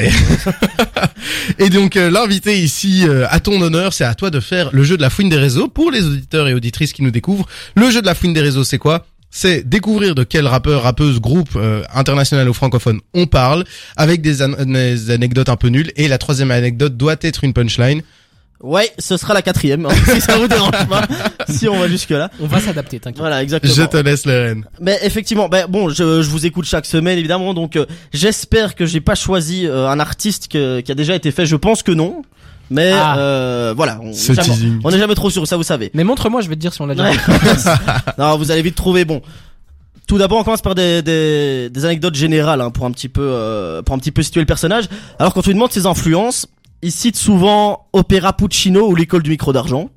Et, donc euh, l'invité ici, à ton honneur, c'est à toi de faire le jeu de la fouine des réseaux pour les auditeurs et auditrices qui nous découvrent. Le jeu de la fouine des réseaux, c'est quoi? C'est découvrir de quel rappeur, rappeuse, groupe euh, international ou francophone on parle, avec des, an- des anecdotes un peu nulles. Et la troisième anecdote doit être une punchline. Ouais, ce sera la quatrième. hein, si ça vous dérange pas. Si on va jusque là. On va s'adapter, t'inquiète. Voilà, exactement. Je te laisse les rênes. Mais effectivement, ben bon, je, je vous écoute chaque semaine évidemment, donc euh, j'espère que j'ai pas choisi euh, un artiste que- qui a déjà été fait. Je pense que non, mais Ah. euh, voilà, on jamais- n'est jamais trop sûr, ça vous savez. Mais montre-moi, je vais te dire si on l'a déjà non, vous allez vite trouver. Bon, tout d'abord, on commence par des, des, des anecdotes générales hein, pour un petit peu euh, pour un petit peu situer le personnage. Alors, quand on lui demande ses influences, il cite souvent Opéra Puccino ou l'école du micro d'argent.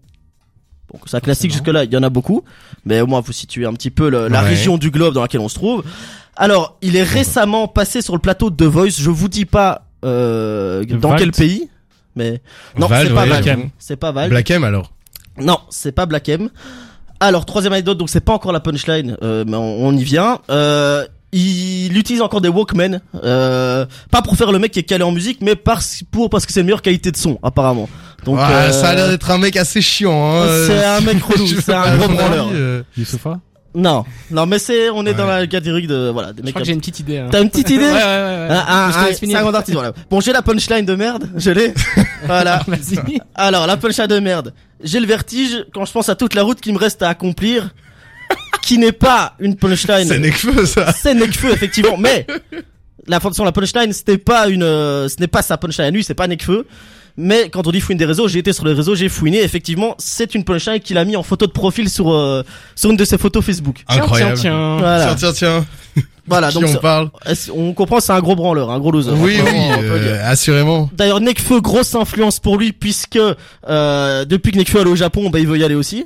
Donc c'est un classique jusque là, il y en a beaucoup, mais au moins vous situez un petit peu le- la Ouais. région du globe dans laquelle on se trouve. Alors, il est récemment passé sur le plateau de The Voice. Je vous dis pas euh, dans Valt. quel pays, mais non, Val, c'est pas ouais, Val. j'avoue. C'est pas Val. Black M alors. Non, c'est pas Black M. Alors troisième anecdote, donc c'est pas encore la punchline, euh, mais on, on y vient. Euh, il utilise encore des Walkman, euh, pas pour faire le mec qui est calé en musique, mais parce pour parce que c'est une meilleure qualité de son apparemment. Donc Ouais, euh, Ça a l'air d'être un mec assez chiant. Hein. c'est un mec relou, c'est un gros branleur. euh. Youssoufa Non, non, mais c'est, on est dans la catégorie de, voilà, des Je mecs crois que j'ai une petite idée. hein. T'as une petite idée Ouais, ouais, ouais. ouais. Un, un, Je te un- laisse finir. c'est un grand artiste, voilà. Bon, j'ai la punchline de merde, je l'ai. voilà. Vas-y. Alors, la punchline de merde. J'ai le vertige quand je pense à toute la route qui me reste à accomplir, qui n'est pas une punchline. C'est Nekfeu, ça. C'est Nekfeu, effectivement, mais la fonction la punchline, c'était pas une, euh, ce n'est pas sa punchline à lui, c'est pas Nekfeu. Mais quand on dit fouine des réseaux, j'ai été sur les réseaux, j'ai fouiné. Effectivement, c'est une punchline qu'il a mis en photo de profil sur euh, sur une de ses photos Facebook. Incroyable. Tiens, tiens, tiens. Voilà, Tiens, tiens, tiens. voilà. Qui Donc on parle on comprend, c'est un gros branleur, un gros loser. Oui, oui, euh, assurément. D'ailleurs, Nekfeu, grosse influence pour lui puisque euh, depuis que Nekfeu est allé au Japon, bah il veut y aller aussi.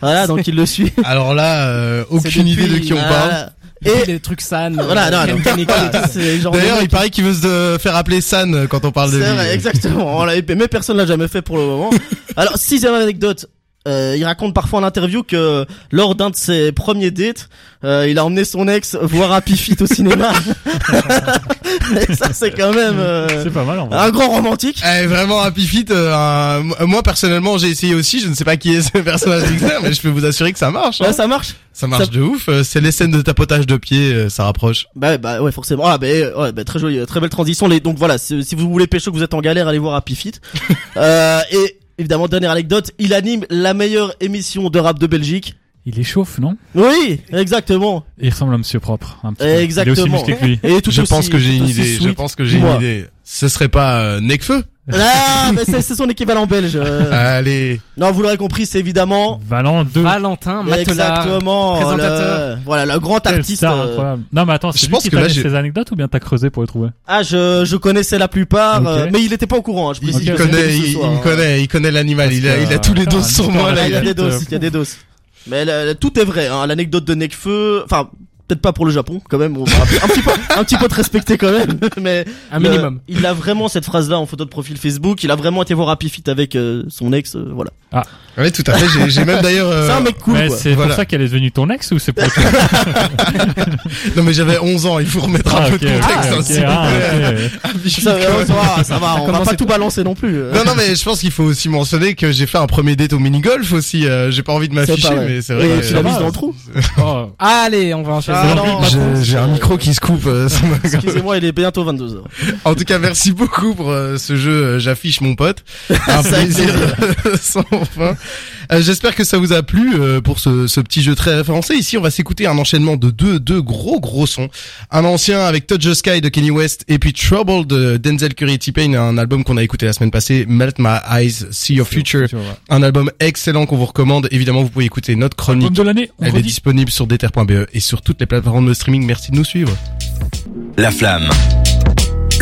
Voilà, donc il le suit. Alors là, euh, aucune depuis- idée de qui on parle. Voilà. Et des trucs san. voilà, euh, non, Ken non. De D'ailleurs, il paraît qu'il veut se euh, faire appeler San quand on parle de lui. Exactement. On l'a épée, mais personne l'a jamais fait pour le moment. Alors, sixième anecdote. Euh, il raconte parfois en interview que lors d'un de ses premiers dates, euh, il a emmené son ex voir Happy Feet au cinéma. Et ça, c'est quand même euh, C'est pas mal en vrai. un grand romantique. Eh, vraiment Happy Feet, euh, un- moi personnellement j'ai essayé aussi, je ne sais pas qui est ce personnage externe, mais je peux vous assurer que ça marche. hein. Ouais, ça marche. Ça marche ça- de ouf, euh, c'est les scènes de tapotage de pieds, euh, ça rapproche. Bah, bah ouais, forcément. Ah, bah, ouais, bah, très jolie, très belle transition. Les, donc voilà, si, si vous voulez pécho, que vous êtes en galère, allez voir Happy Feet. euh, et évidemment, dernière anecdote, il anime la meilleure émission de rap de Belgique. Il échauffe, non Oui, exactement. Il ressemble à Monsieur Propre. Un petit peu. Il est Exactement. aussi musclé que lui. Et tout je aussi- pense que j'ai tout une aussi idée, je pense que j'ai une idée. Ce serait pas euh, Nekfeu Ah, mais c'est c'est son équivalent belge. euh. Allez, Non, vous l'aurez compris, c'est évidemment. Valant 2. Valentin Matelas. Exactement. présentateur. le- voilà, le grand artiste. star euh, incroyable. Non mais attends, Je c'est lui pense qui que là, ces anecdotes ou bien t'as creusé pour les trouver? Ah, je, je connaissais la plupart, euh, mais il était pas au courant. hein, je il, il connaît, il, hein. connaît, il connaît l'animal, il a, il a tous les que, doses sur euh, moi là. il y a des vite, doses, euh, il y a des doses. Mais tout est vrai, hein. L'anecdote de Nekfeu, enfin, peut-être pas pour le Japon, quand même. On va un, petit peu, un petit peu te respecter quand même. Mais Un le- minimum. il a vraiment cette phrase-là en photo de profil Facebook. Il a vraiment été voir Happy Feet avec euh, son ex, euh, voilà. Oui, tout à fait, j'ai- j'ai même d'ailleurs... euh, C'est un mec cool, Mais quoi. c'est Voilà. pour ça qu'elle est devenue ton ex ou c'est pour Non mais j'avais 11 ans, il faut remettre un Ah, peu de contexte. ok, hein, ah, plaît. ok. Happy Feet, Ça, va, ça va, on va pas tout balancer non plus. euh. Non, non, mais je pense qu'il faut aussi mentionner que j'ai fait un premier date au mini-golf aussi. euh, j'ai pas envie de m'afficher, mais c'est vrai. Et que- tu l'as mise dans le trou. Oh, Allez, on va enchaîner. Ah, non, J'ai- J'ai un micro qui se coupe. euh, Excusez-moi, il est bientôt 22h. en tout cas, merci beaucoup pour ce jeu. J'affiche mon pote. Un plaisir sans fin. Euh, J'espère que ça vous a plu euh, pour ce, ce petit jeu très référencé. Ici, on va s'écouter un enchaînement de deux, deux gros gros sons. Un ancien avec Touch the Sky de Kenny West et puis Trouble de Denzel Curry T-Pain, un album qu'on a écouté la semaine passée, Melt My Eyes, See Your Future. Un album excellent qu'on vous recommande. Évidemment, vous pouvez écouter notre chronique. de l'année, on Elle est disponible sur deter.be et sur toutes les plateformes de streaming. Merci de nous suivre. La flamme.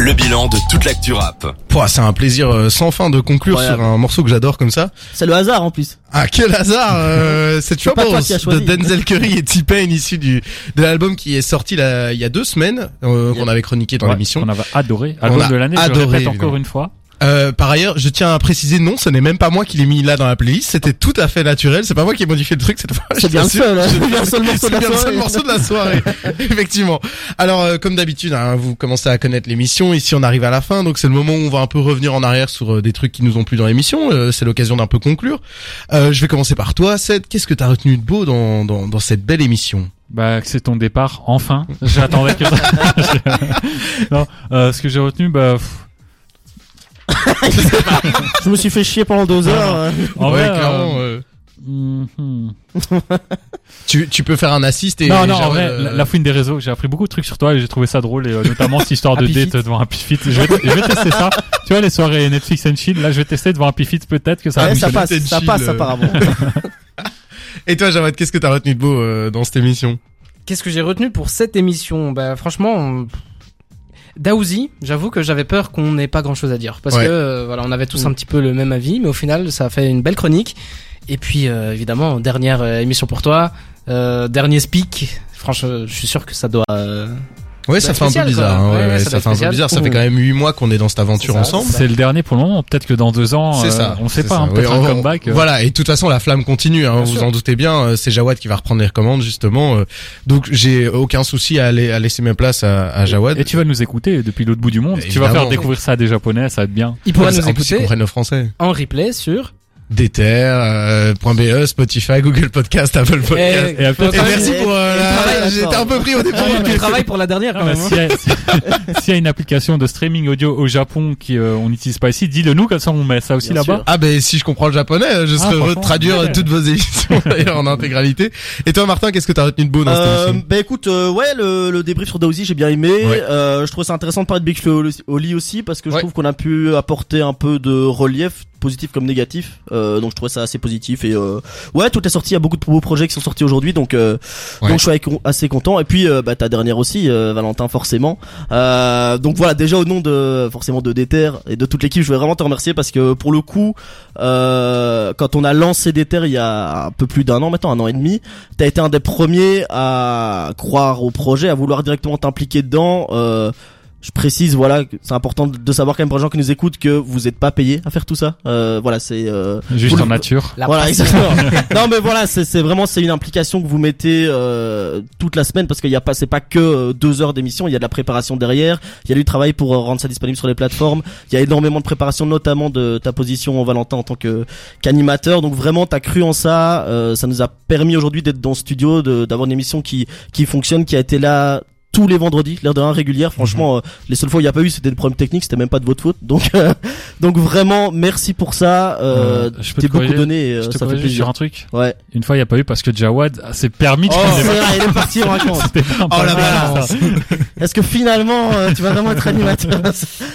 Le bilan de toute l'actu rap. Pouah, c'est un plaisir euh, sans fin de conclure sur un morceau que j'adore comme ça. C'est le hasard en plus. Ah quel hasard euh, qui as de. Denzel Curry et T-Pain issu du de l'album qui est sorti là, il y a deux semaines euh, qu'on avait chroniqué dans Ouais, l'émission. On avait adoré. On Album a de l'année, je le adoré, répète encore une fois. Euh, par ailleurs, je tiens à préciser non, ce n'est même pas moi qui l'ai mis là dans la playlist, c'était tout à fait naturel, c'est pas moi qui ai modifié le truc cette fois. C'est bien le t'assure. seul, hein. C'est bien le seul morceau de la bien le seul soirée. morceau de la soirée, effectivement. Alors, euh, comme d'habitude, hein, vous commencez à connaître l'émission. Ici, on arrive à la fin, donc c'est le moment où on va un peu revenir en arrière sur euh, des trucs qui nous ont plu dans l'émission. Euh, c'est l'occasion d'un peu conclure. Euh, je vais commencer par toi, Seth. Qu'est-ce que t'as retenu de beau dans, dans, dans cette belle émission? Bah, que c'est ton départ, enfin. J'attendais que ça. non, euh, ce que j'ai retenu, bah, pff, Je me suis fait chier pendant deux heures. euh. en Ouais, vrai, clairement. euh, euh, mhm. tu, tu peux faire un assist et non, non, en vrai, euh, la, la fouine des réseaux, j'ai appris beaucoup de trucs sur toi et j'ai trouvé ça drôle et euh, notamment cette histoire de date devant un Pifit. Je vais, je vais tester ça. Tu vois, les soirées Netflix and chill, là, je vais tester devant un Pifit, peut-être que ça va Ouais, ça fonctionner. passe, ça chill, passe apparemment. Et toi, Jawad, qu'est-ce que t'as retenu de beau euh, dans cette émission? Qu'est-ce que j'ai retenu pour cette émission? Bah franchement, on- Daouzi, j'avoue que j'avais peur qu'on n'ait pas grand-chose à dire parce Ouais. que euh, voilà, on avait tous Mm. un petit peu le même avis, mais au final, ça a fait une belle chronique. Et puis euh, évidemment, dernière euh, émission pour toi, euh, dernier speak. Franchement, je suis sûr que ça doit. Ouais, Ça fait un peu bizarre. hein, Ouais, ouais, ouais, ça fait un peu bizarre. Ça fait quand même huit mois qu'on est dans cette aventure ça, ensemble. C'est le dernier pour le moment. Peut-être que dans deux ans, C'est euh, ça. on sait pas, hein, peut-être Oui, un on- comeback. euh. Voilà, et de toute façon, la flamme continue. Hein, vous sûr. en doutez bien. euh, C'est Jawad qui va reprendre les commandes justement. euh, donc j'ai aucun souci à aller à laisser ma place à, à Jawad. Et tu vas nous écouter depuis l'autre bout du monde. Tu vas faire découvrir ça à des japonais, ça va être bien. Il pourra nous en écouter le français. en replay sur Déter, euh, .be, Spotify, Google Podcast, Apple Podcast. Et, Et après, Et merci pour euh, la- travail, J'étais un peu pris au départ. tu travailles pour la dernière quand Ah, bah, même. hein. s'il y a- s'il y a une application de streaming audio au Japon qui euh, on n'utilise pas ici, dis-le nous comme ça on met ça aussi là-bas. Ah ben si je comprends le japonais, je serais heureux de traduire ouais. toutes vos émissions d'ailleurs en intégralité. Et toi Martin, qu'est-ce que t'as retenu de beau dans cette Euh, émission bah écoute, euh, ouais, le, le débrief sur Daozy, j'ai bien aimé. Ouais. Euh, je trouve ça intéressant de parler de Big Flo au lit aussi parce que je Ouais. trouve qu'on a pu apporter un peu de relief, positif comme négatif. Euh, donc je trouvais ça assez positif et euh, ouais, tout est sorti. Il y a beaucoup de beaux projets qui sont sortis aujourd'hui, donc euh, Ouais. donc je suis assez content. Et puis euh, bah ta dernière aussi, euh, Valentin forcément. Euh, donc voilà, déjà au nom de forcément de Déter et de toute l'équipe, je voulais vraiment te remercier parce que pour le coup, euh, quand on a lancé Déter il y a un peu plus d'un an maintenant, un an et demi, t'as été un des premiers à croire au projet, à vouloir directement t'impliquer dedans. Euh, je précise, voilà, que c'est important de savoir quand même pour les gens qui nous écoutent que vous n'êtes pas payé à faire tout ça. Euh, voilà, c'est euh, Juste en nature. La voilà, exactement. non, mais voilà, c'est c'est vraiment c'est une implication que vous mettez euh, toute la semaine parce qu'il y a pas c'est pas que euh, deux heures d'émission, il y a de la préparation derrière, il y a du travail pour euh, rendre ça disponible sur les plateformes, il y a énormément de préparation, notamment de ta position Valentin en tant que qu'animateur. Donc vraiment, t'as cru en ça, euh, ça nous a permis aujourd'hui d'être dans le studio, de- d'avoir une émission qui qui fonctionne, qui a été là tous les vendredis, l'air de rien régulière. Franchement, euh, les seules fois où il n'y a pas eu, c'était des problèmes techniques, c'était même pas de votre faute. Donc, euh, donc vraiment, merci pour ça. Euh, Euh, je peux te beaucoup donné, et, euh, Je te ça fait plaisir. sur un truc. Ouais. Une fois il y a pas eu parce que Jawad s'est permis de Oh, c'est vrai, il est parti en vacances. Oh la balance. ça. Est-ce que finalement, euh, tu vas vraiment être animateur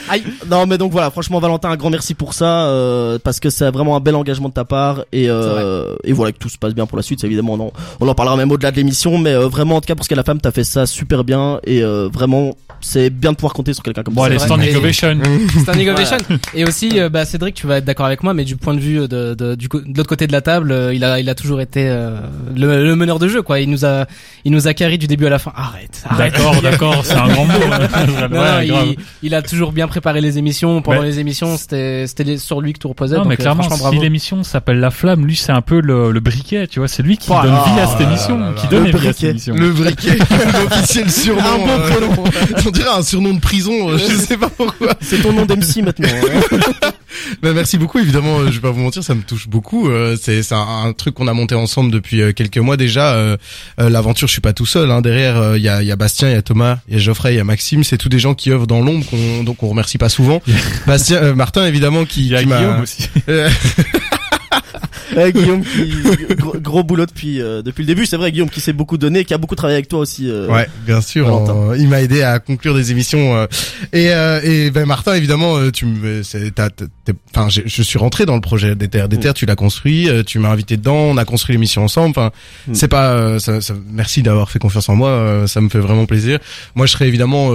Aïe. Non, mais donc voilà, franchement, Valentin, un grand merci pour ça, euh, parce que c'est vraiment un bel engagement de ta part, et euh, et voilà que tout se passe bien pour la suite. Évidemment, on en, on en parlera même au-delà de l'émission, mais euh, vraiment, en tout cas, pour ce qu'est la femme, t'as fait ça super bien, et euh, vraiment, c'est bien de pouvoir compter sur quelqu'un comme Bon ça. allez, standing Et- ovation. C'est un innovation. Et aussi, euh, bah, Cédric, tu vas être d'accord avec moi, mais du point de vue de, de, du de l'autre côté de la table, euh, il a, il a toujours été euh, le, le meneur de jeu, quoi. Il nous a, il nous a carré du début à la fin. Arrête. arrête. D'accord, d'accord, c'est un grand mot. Non, non, il, il a toujours bien préparé les émissions. Pendant Mais- les émissions, c'était, c'était sur lui que tout reposait. Non, donc, mais clairement, franchement, si l'émission s'appelle La Flamme, lui, c'est un peu le, le briquet, tu vois. C'est lui qui Oh donne vie à cette là émission, là là qui donne Le vie à cette briquet. émission. Le briquet, l'officiel surnom. Un bon euh, prénom. on dirait un surnom de prison, euh, je sais pas pourquoi. C'est ton nom d'MC maintenant. Bah, merci beaucoup, évidemment, euh, je vais pas vous mentir, ça me touche beaucoup. c'est un, un truc qu'on a monté ensemble depuis quelques mois déjà. L'aventure, je suis pas tout seul. Hein, derrière, il y, a, y a Bastien, il y a Thomas, il y a Geoffrey, il y a Maxime. C'est tous des gens qui œuvrent dans l'ombre, qu'on donc on remercie pas souvent. Bastien, euh, Martin, évidemment, qui, Il y a qui m'a- Guillaume aussi. Ouais, Guillaume qui gros, gros boulot depuis euh, depuis le début. C'est vrai, Guillaume qui s'est beaucoup donné, qui a beaucoup travaillé avec toi aussi. euh, Ouais, bien sûr. Il m'a aidé à conclure des émissions. euh, et euh, et ben Martin, évidemment, euh, tu me, enfin, je suis rentré dans le projet des terres. Des terres, tu l'as construit, euh, tu m'as invité dedans, on a construit l'émission ensemble. Enfin, Mm. c'est pas, euh, ça, ça- merci d'avoir fait confiance en moi. euh, ça me fait vraiment plaisir. Moi, je serais évidemment.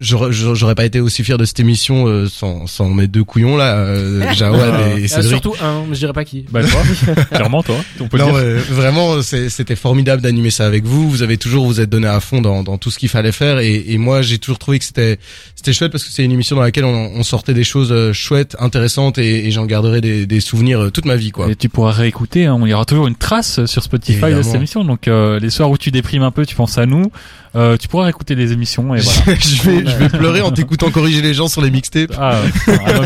Euh, J'aurais j'aurais pas été aussi fier de cette émission euh, sans, sans mes deux couillons là, euh, Jawad et, Euh, Cédric. surtout un, mais je dirais pas qui. Bah, toi, clairement, toi, on Non, dire. ouais, vraiment, c'est- c'était formidable d'animer ça avec vous. Vous avez toujours vous êtes donné à fond dans, dans tout ce qu'il fallait faire, et, et moi j'ai toujours trouvé que c'était c'était chouette parce que c'est une émission dans laquelle on, on sortait des choses euh, chouettes, intéressantes, et, et j'en garderai des, des souvenirs euh, toute ma vie, quoi. Et tu pourras réécouter, hein, il y aura toujours une trace sur Spotify de Évidemment. cette émission. Donc euh, les soirs où tu déprimes un peu, tu penses à nous, euh, tu pourras réécouter des émissions et voilà. je vais je vais pleurer en t'écoutant corriger les gens sur les mixtapes. Ah,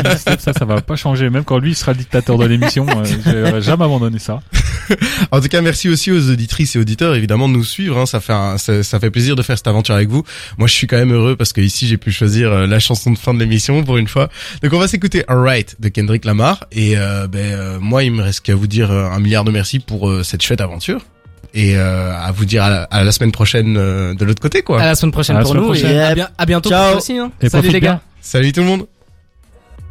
mixtape, ça, ça va pas changer. Même quand lui il sera le dictateur de l'émission, euh, jamais abandonner ça. En tout cas, merci aussi aux auditrices et auditeurs évidemment de nous suivre. Hein, ça fait un- ça, ça fait plaisir de faire cette aventure avec vous. Moi, je suis quand même heureux parce que ici j'ai pu choisir euh, la chanson de fin de l'émission pour une fois. Donc on va s'écouter Alright de Kendrick Lamar. Et euh, ben moi, il me reste qu'à vous dire un milliard de merci pour cette chouette aventure. Et euh, à vous dire à la, à la semaine prochaine euh, de l'autre côté quoi. À la semaine prochaine À pour semaine nous. prochaine. Et à, bien- à bientôt Ciao. pour toi aussi. Hein. Et Salut les gars. bien. Salut tout le monde.